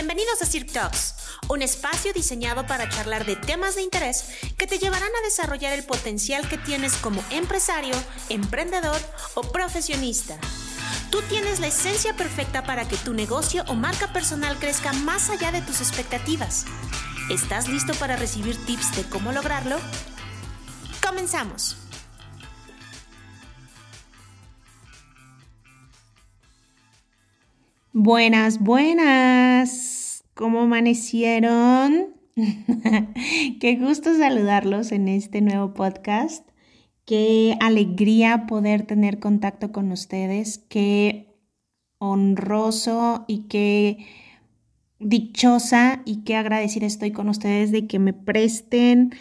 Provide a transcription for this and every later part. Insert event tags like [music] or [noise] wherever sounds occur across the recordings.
Bienvenidos a Cirque Talks, un espacio diseñado para charlar de temas de interés que te llevarán a desarrollar el potencial que tienes como empresario, emprendedor o profesionista. Tú tienes la esencia perfecta para que tu negocio o marca personal crezca más allá de tus expectativas. ¿Estás listo para recibir tips de cómo lograrlo? Comenzamos. Buenas, buenas. ¿Cómo amanecieron? [laughs] Qué gusto saludarlos en este nuevo podcast. Qué alegría poder tener contacto con ustedes. Qué honroso y qué dichosa y qué agradecida estoy con ustedes de que me presten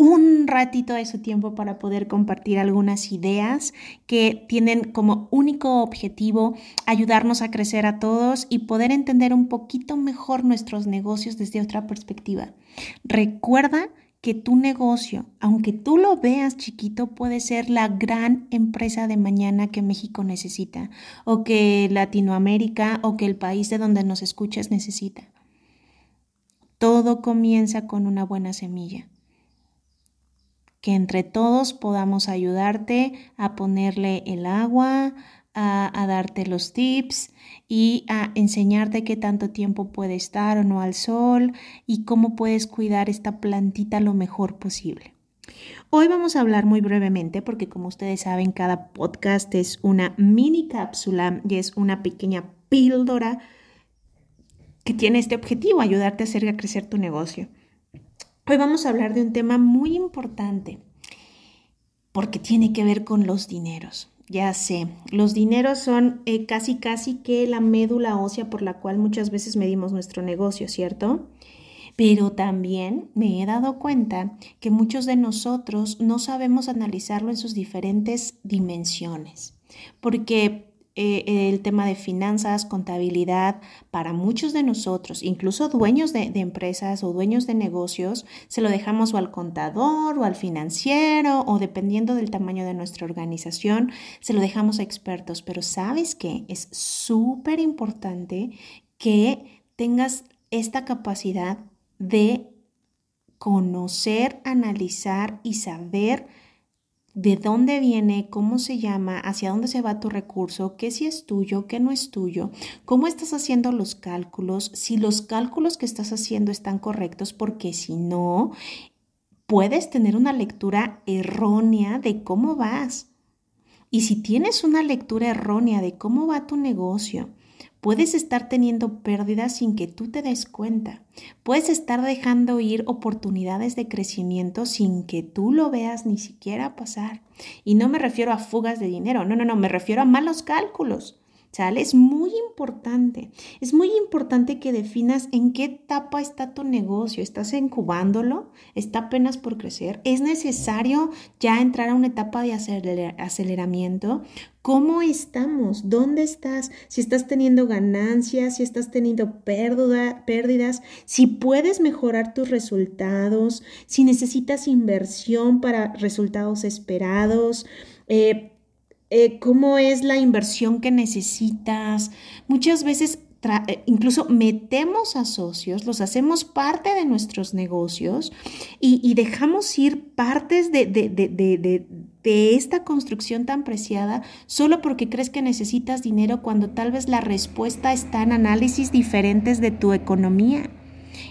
un ratito de su tiempo para poder compartir algunas ideas que tienen como único objetivo ayudarnos a crecer a todos y poder entender un poquito mejor nuestros negocios desde otra perspectiva. Recuerda que tu negocio, aunque tú lo veas chiquito, puede ser la gran empresa de mañana que México necesita o que Latinoamérica o que el país de donde nos escuchas necesita. Todo comienza con una buena semilla que entre todos podamos ayudarte a ponerle el agua, a, darte los tips y a enseñarte qué tanto tiempo puede estar o no al sol y cómo puedes cuidar esta plantita lo mejor posible. Hoy vamos a hablar muy brevemente porque como ustedes saben cada podcast es una mini cápsula y es una pequeña píldora que tiene este objetivo, ayudarte a hacer crecer tu negocio. Hoy vamos a hablar de un tema muy importante porque tiene que ver con los dineros. Ya sé, los dineros son eh, casi casi que la médula ósea por la cual muchas veces medimos nuestro negocio, ¿cierto? Pero también me he dado cuenta que muchos de nosotros no sabemos analizarlo en sus diferentes dimensiones, porque eh, el tema de finanzas, contabilidad, para muchos de nosotros, incluso dueños de, empresas o dueños de negocios, se lo dejamos o al contador o al financiero o dependiendo del tamaño de nuestra organización, se lo dejamos a expertos. Pero sabes que es súper importante que tengas esta capacidad de conocer, analizar y saber de dónde viene, cómo se llama, hacia dónde se va tu recurso, qué si es tuyo, qué no es tuyo, cómo estás haciendo los cálculos, si los cálculos que estás haciendo están correctos, porque si no, puedes tener una lectura errónea de cómo vas. Y si tienes una lectura errónea de cómo va tu negocio, Puedes estar teniendo pérdidas sin que tú te des cuenta. Puedes estar dejando ir oportunidades de crecimiento sin que tú lo veas ni siquiera pasar. Y no me refiero a fugas de dinero, no, no, no, me refiero a malos cálculos. ¿Sale? Es muy importante. Es muy importante que definas en qué etapa está tu negocio. ¿Estás incubándolo? ¿Está apenas por crecer? ¿Es necesario ya entrar a una etapa de aceleramiento? ¿Cómo estamos? ¿Dónde estás? Si estás teniendo ganancias, si estás teniendo pérdidas, si puedes mejorar tus resultados, si necesitas inversión para resultados esperados. Eh, eh, cómo es la inversión que necesitas. Muchas veces eh, incluso metemos a socios, los hacemos parte de nuestros negocios y, dejamos ir partes de, de, esta construcción tan preciada solo porque crees que necesitas dinero cuando tal vez la respuesta está en análisis diferentes de tu economía.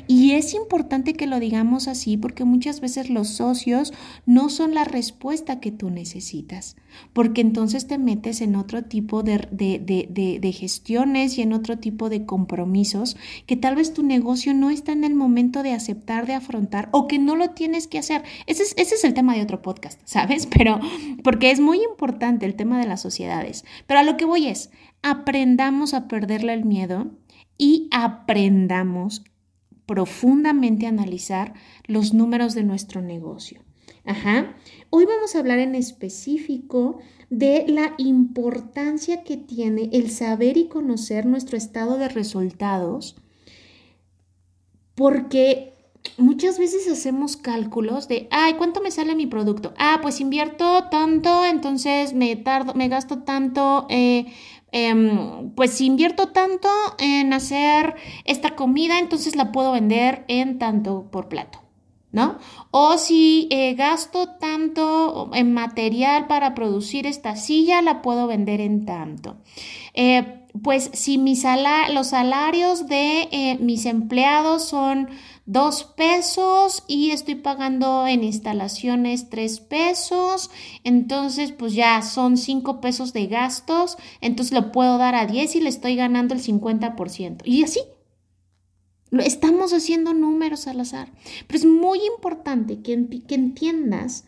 Y es importante que lo digamos así porque muchas veces los socios no son la respuesta que tú necesitas, porque entonces te metes en otro tipo de, de, gestiones y en otro tipo de compromisos que tal vez tu negocio no está en el momento de aceptar, de afrontar o que no lo tienes que hacer. Ese es, ese es el tema de otro podcast, ¿sabes? [laughs] Pero porque es muy importante el tema de las sociedades. Pero a lo que voy es, aprendamos a perderle el miedo y aprendamos profundamente analizar los números de nuestro negocio. Ajá. Hoy vamos a hablar en específico de la importancia que tiene el saber y conocer nuestro estado de resultados, porque muchas veces hacemos cálculos de, ay, ¿cuánto me sale mi producto? Ah, pues invierto tanto, entonces me tardo, me gasto tanto. Eh, em, pues si invierto tanto en hacer esta comida, entonces la puedo vender en tanto por plato. ¿No? O si eh, gasto tanto en material para producir esta silla, la puedo vender en tanto. Eh, pues si mis los salarios de mis empleados son dos pesos y estoy pagando en instalaciones tres pesos, entonces pues ya son cinco pesos de gastos, entonces lo puedo dar a 10 y le estoy ganando el 50%. Y así. Estamos haciendo números al azar. Pero es muy importante que, que entiendas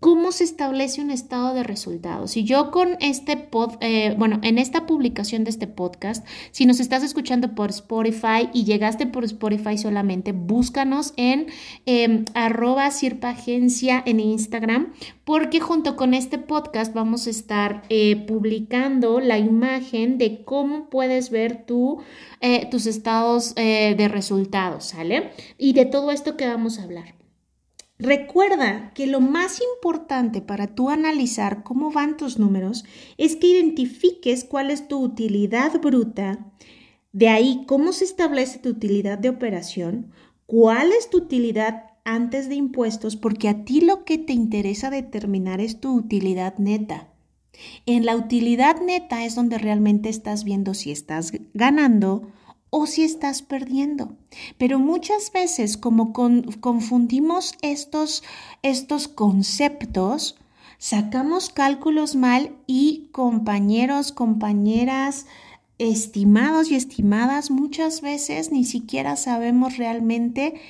¿Cómo se establece un estado de resultados? Si yo con este pod, eh, bueno, en esta publicación de este podcast, si nos estás escuchando por Spotify y llegaste por Spotify solamente, búscanos en eh, arroba en Instagram, porque junto con este podcast vamos a estar eh, publicando la imagen de cómo puedes ver tú, eh, tus estados de resultados, ¿sale? Y de todo esto que vamos a hablar. Recuerda que lo más importante para tú analizar cómo van tus números es que identifiques cuál es tu utilidad bruta, de ahí cómo se establece tu utilidad de operación, cuál es tu utilidad antes de impuestos, porque a ti lo que te interesa determinar es tu utilidad neta. En la utilidad neta es donde realmente estás viendo si estás ganando o si estás perdiendo. Pero muchas veces como confundimos estos, estos conceptos, sacamos cálculos mal y compañeros, compañeras, estimados y estimadas, muchas veces ni siquiera sabemos realmente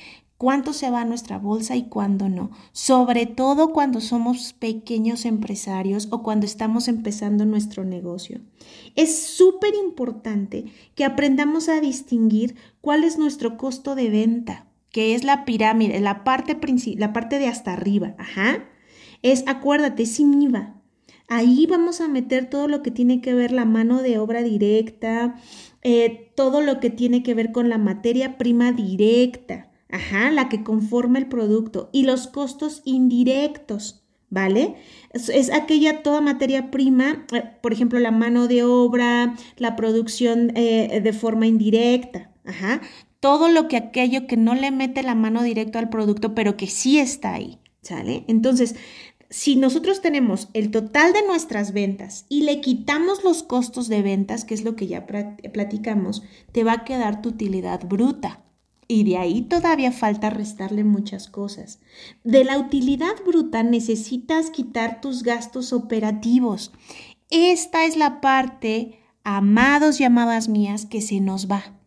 cuánto se va a nuestra bolsa y cuándo no. Sobre todo cuando somos pequeños empresarios o cuando estamos empezando nuestro negocio. Es súper importante que aprendamos a distinguir cuál es nuestro costo de venta, que es la pirámide, la parte, la parte de hasta arriba. Ajá. Es, acuérdate, sin IVA. Ahí vamos a meter todo lo que tiene que ver la mano de obra directa, eh, todo lo que tiene que ver con la materia prima directa. Ajá, la que conforma el producto. Y los costos indirectos, ¿vale? Es, aquella toda materia prima, eh, por ejemplo, la mano de obra, la producción eh, de forma indirecta. Ajá. Todo lo que aquello que no le mete la mano directa al producto, pero que sí está ahí, ¿sale? Entonces, si nosotros tenemos el total de nuestras ventas y le quitamos los costos de ventas, que es lo que ya platicamos, te va a quedar tu utilidad bruta y de ahí todavía falta restarle muchas cosas. De la utilidad bruta necesitas quitar tus gastos operativos. Esta es la parte, amados y amadas mías, que se nos va.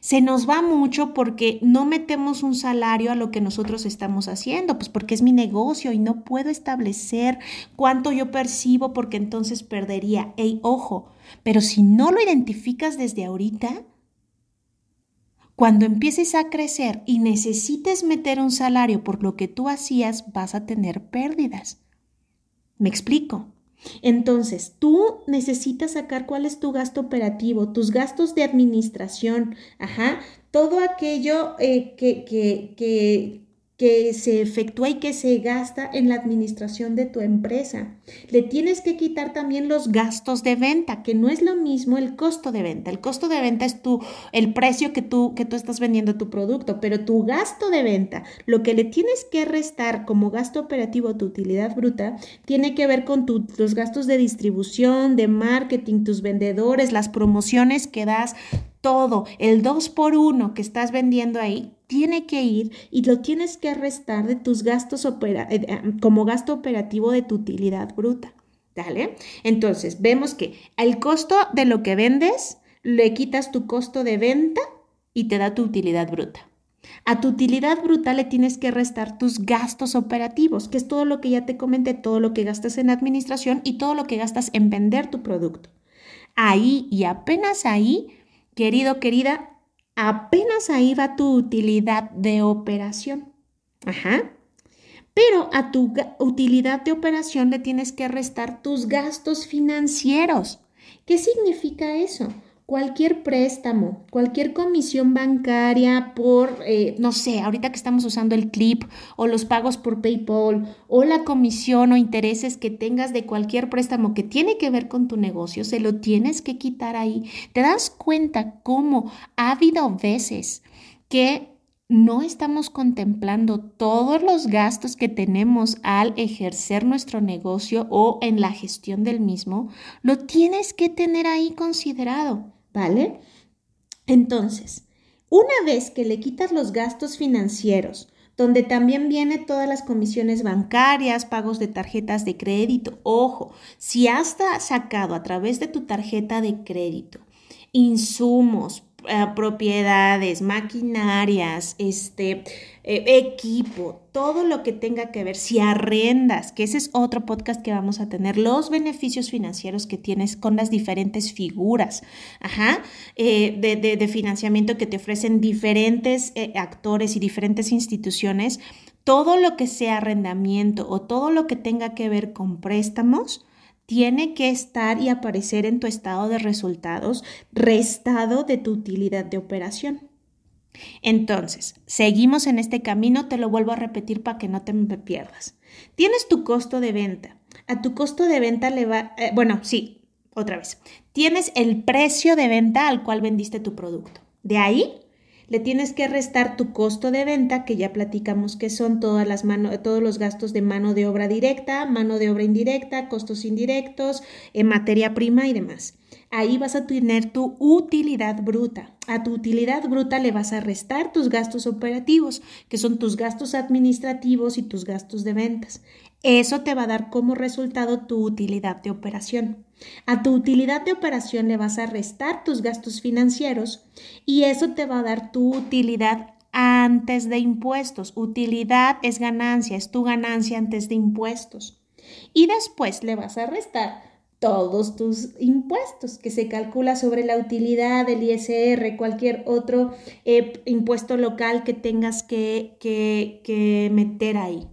Se nos va mucho porque no metemos un salario a lo que nosotros estamos haciendo, pues porque es mi negocio y no puedo establecer cuánto yo percibo porque entonces perdería. Ey, ojo, pero si no lo identificas desde ahorita, cuando empieces a crecer y necesites meter un salario por lo que tú hacías, vas a tener pérdidas. ¿Me explico? Entonces, tú necesitas sacar cuál es tu gasto operativo, tus gastos de administración, ajá, todo aquello eh, que, que, que, que se efectúa y que se gasta en la administración de tu empresa. Le tienes que quitar también los gastos de venta, que no es lo mismo el costo de venta. El costo de venta es tu, el precio que tú, que tú estás vendiendo tu producto, pero tu gasto de venta, lo que le tienes que restar como gasto operativo tu utilidad bruta, tiene que ver con los gastos de distribución, de marketing, tus vendedores, las promociones que das, todo, el 2 por 1 que estás vendiendo ahí, tiene que ir y lo tienes que restar de tus gastos eh, eh, como gasto operativo de tu utilidad bruta. ¿Dale? Entonces, vemos que al costo de lo que vendes, le quitas tu costo de venta y te da tu utilidad bruta. A tu utilidad bruta le tienes que restar tus gastos operativos, que es todo lo que ya te comenté, todo lo que gastas en administración y todo lo que gastas en vender tu producto. Ahí y apenas ahí Querido, querida, apenas ahí va tu utilidad de operación. Ajá. Pero a tu utilidad de operación le tienes que restar tus gastos financieros. ¿Qué significa eso? Cualquier préstamo, cualquier comisión bancaria por, eh, no sé, ahorita que estamos usando el clip o los pagos por PayPal o la comisión o intereses que tengas de cualquier préstamo que tiene que ver con tu negocio, se lo tienes que quitar ahí. ¿Te das cuenta cómo ha habido veces que no estamos contemplando todos los gastos que tenemos al ejercer nuestro negocio o en la gestión del mismo, lo tienes que tener ahí considerado. ¿Vale? Entonces, una vez que le quitas los gastos financieros, donde también viene todas las comisiones bancarias, pagos de tarjetas de crédito. Ojo, si has sacado a través de tu tarjeta de crédito insumos, eh, propiedades, maquinarias, este, eh, equipo, todo lo que tenga que ver, si arrendas, que ese es otro podcast que vamos a tener, los beneficios financieros que tienes con las diferentes figuras ajá, eh, de, financiamiento que te ofrecen diferentes actores y diferentes instituciones, todo lo que sea arrendamiento o todo lo que tenga que ver con préstamos, tiene que estar y aparecer en tu estado de resultados restado de tu utilidad de operación. Entonces, seguimos en este camino, te lo vuelvo a repetir para que no te pierdas. Tienes tu costo de venta. A tu costo de venta le va, eh, bueno, sí, otra vez. Tienes el precio de venta al cual vendiste tu producto. De ahí le tienes que restar tu costo de venta, que ya platicamos que son todas las todos los gastos de mano de obra directa, mano de obra indirecta, costos indirectos, en materia prima y demás. Ahí vas a tener tu utilidad bruta. A tu utilidad bruta le vas a restar tus gastos operativos, que son tus gastos administrativos y tus gastos de ventas. Eso te va a dar como resultado tu utilidad de operación. A tu utilidad de operación le vas a restar tus gastos financieros y eso te va a dar tu utilidad antes de impuestos. Utilidad es ganancia, es tu ganancia antes de impuestos. Y después le vas a restar todos tus impuestos que se calcula sobre la utilidad, del ISR, cualquier otro eh, impuesto local que tengas que, que meter ahí.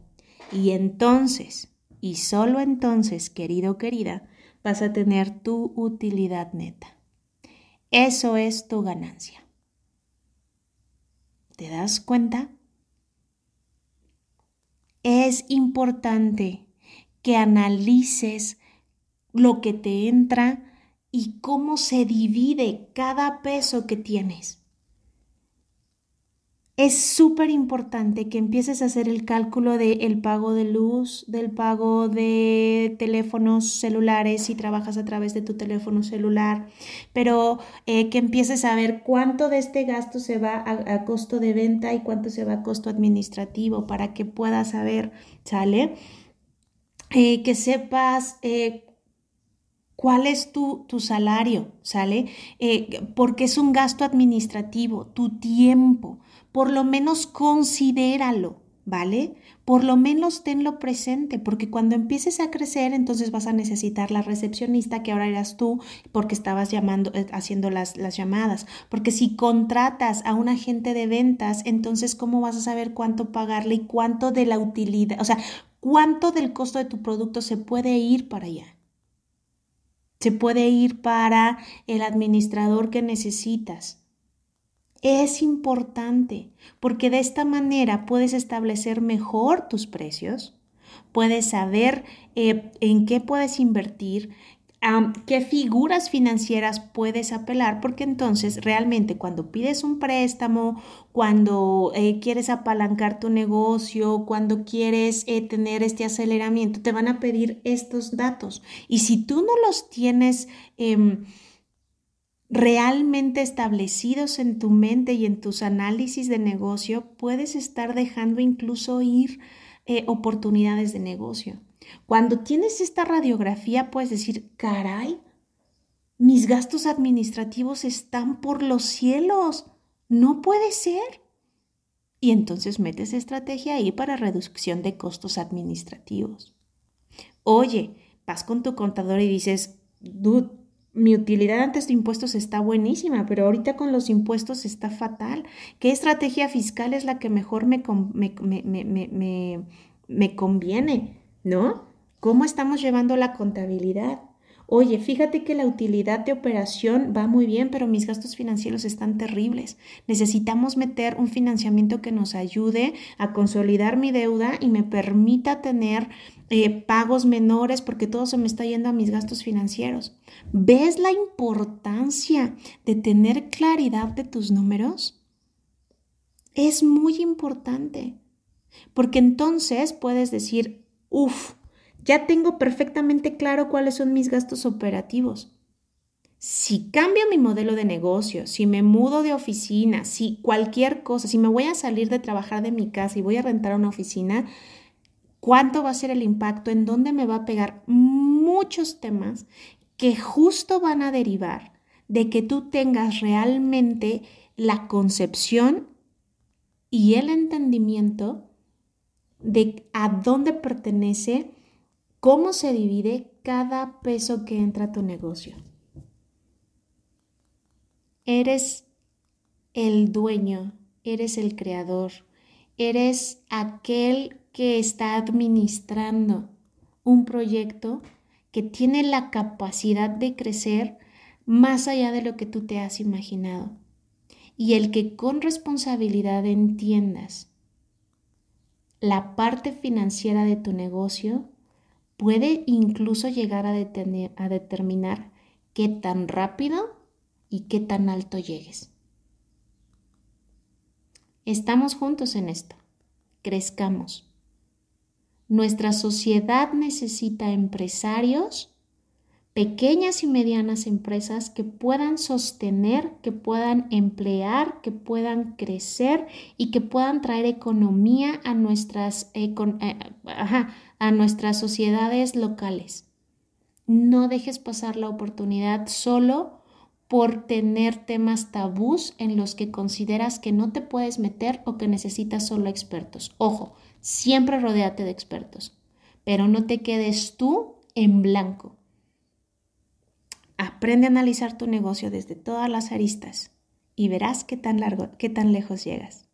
Y entonces, y solo entonces, querido o querida, vas a tener tu utilidad neta. Eso es tu ganancia. ¿Te das cuenta? Es importante que analices lo que te entra y cómo se divide cada peso que tienes es súper importante que empieces a hacer el cálculo del pago de luz, del pago de teléfonos celulares si trabajas a través de tu teléfono celular, pero eh, que empieces a ver cuánto de este gasto se va a, costo de venta y cuánto se va a costo administrativo para que puedas saber, ¿sale? Eh, que sepas eh, cuál es tu, tu salario, ¿sale? porque es un gasto administrativo, tu tiempo por lo menos considéralo, ¿vale? Por lo menos tenlo presente, porque cuando empieces a crecer, entonces vas a necesitar la recepcionista que ahora eras tú, porque estabas llamando, eh, haciendo las, las llamadas. Porque si contratas a un agente de ventas, entonces, ¿cómo vas a saber cuánto pagarle y cuánto de la utilidad, o sea, cuánto del costo de tu producto se puede ir para allá? Se puede ir para el administrador que necesitas. Es importante porque de esta manera puedes establecer mejor tus precios, puedes saber eh, en qué puedes invertir, qué figuras financieras puedes apelar, porque entonces realmente cuando pides un préstamo, cuando eh, quieres apalancar tu negocio, cuando quieres eh, tener este aceleramiento, te van a pedir estos datos. Y si tú no los tienes... Em, realmente establecidos en tu mente y en tus análisis de negocio, puedes estar dejando incluso ir eh, oportunidades de negocio. Cuando tienes esta radiografía, puedes decir, caray, mis gastos administrativos están por los cielos. No puede ser. Y entonces metes estrategia ahí para reducción de costos administrativos. Oye, vas con tu contador y dices, dude, mi utilidad antes de impuestos está buenísima, pero ahorita con los impuestos está fatal. ¿Qué estrategia fiscal es la que mejor me, me, conviene? ¿No? ¿Cómo estamos llevando la contabilidad? Oye, fíjate que la utilidad de operación va muy bien, pero mis gastos financieros están terribles. Necesitamos meter un financiamiento que nos ayude a consolidar mi deuda y me permita tener eh, pagos menores porque todo se me está yendo a mis gastos financieros. ¿Ves la importancia de tener claridad de tus números? Es muy importante, porque entonces puedes decir, uff, ya tengo perfectamente claro cuáles son mis gastos operativos. Si cambio mi modelo de negocio, si me mudo de oficina, si cualquier cosa, si me voy a salir de trabajar de mi casa y voy a rentar una oficina, ¿cuánto va a ser el impacto? ¿En dónde me va a pegar? Muchos temas que justo van a derivar de que tú tengas realmente la concepción y el entendimiento de a dónde pertenece cómo se divide cada peso que entra a tu negocio. Eres el dueño, eres el creador, eres aquel que está administrando un proyecto que tiene la capacidad de crecer más allá de lo que tú te has imaginado. Y el que con responsabilidad entiendas la parte financiera de tu negocio puede incluso llegar a, determinar qué tan rápido y qué tan alto llegues. Estamos juntos en esto. Crezcamos. Nuestra sociedad necesita empresarios pequeñas y medianas empresas que puedan sostener, que puedan emplear, que puedan crecer y que puedan traer economía a nuestras, eh, a nuestras sociedades locales. No dejes pasar la oportunidad solo por tener temas tabús en los que consideras que no te puedes meter o que necesitas solo expertos. Ojo, siempre rodéate de expertos, pero no te quedes tú en blanco Aprende a analizar tu negocio desde todas las aristas y verás qué tan largo, qué tan lejos llegas.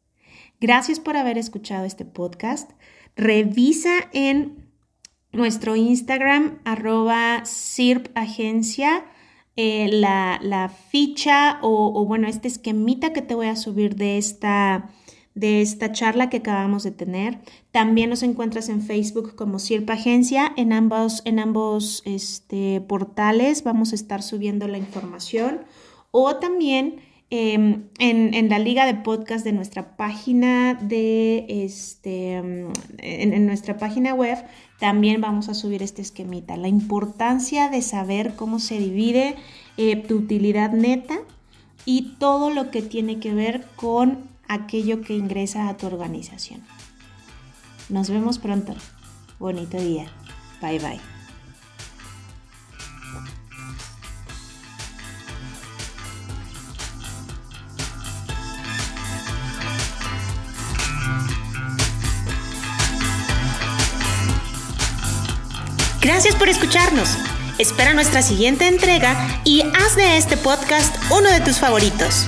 Gracias por haber escuchado este podcast. Revisa en nuestro Instagram, arroba sirpagencia, eh, la, ficha o, o, bueno, este esquemita que te voy a subir de esta de esta charla que acabamos de tener. También nos encuentras en Facebook como Sirpa Agencia. En ambos, en ambos este, portales vamos a estar subiendo la información. O también em, en, la liga de podcast de nuestra página de este en, nuestra página web también vamos a subir este esquemita. La importancia de saber cómo se divide eh, tu utilidad neta y todo lo que tiene que ver con aquello que ingresa a tu organización. Nos vemos pronto. Bonito día. Bye bye. Gracias por escucharnos. Espera nuestra siguiente entrega y haz de este podcast uno de tus favoritos.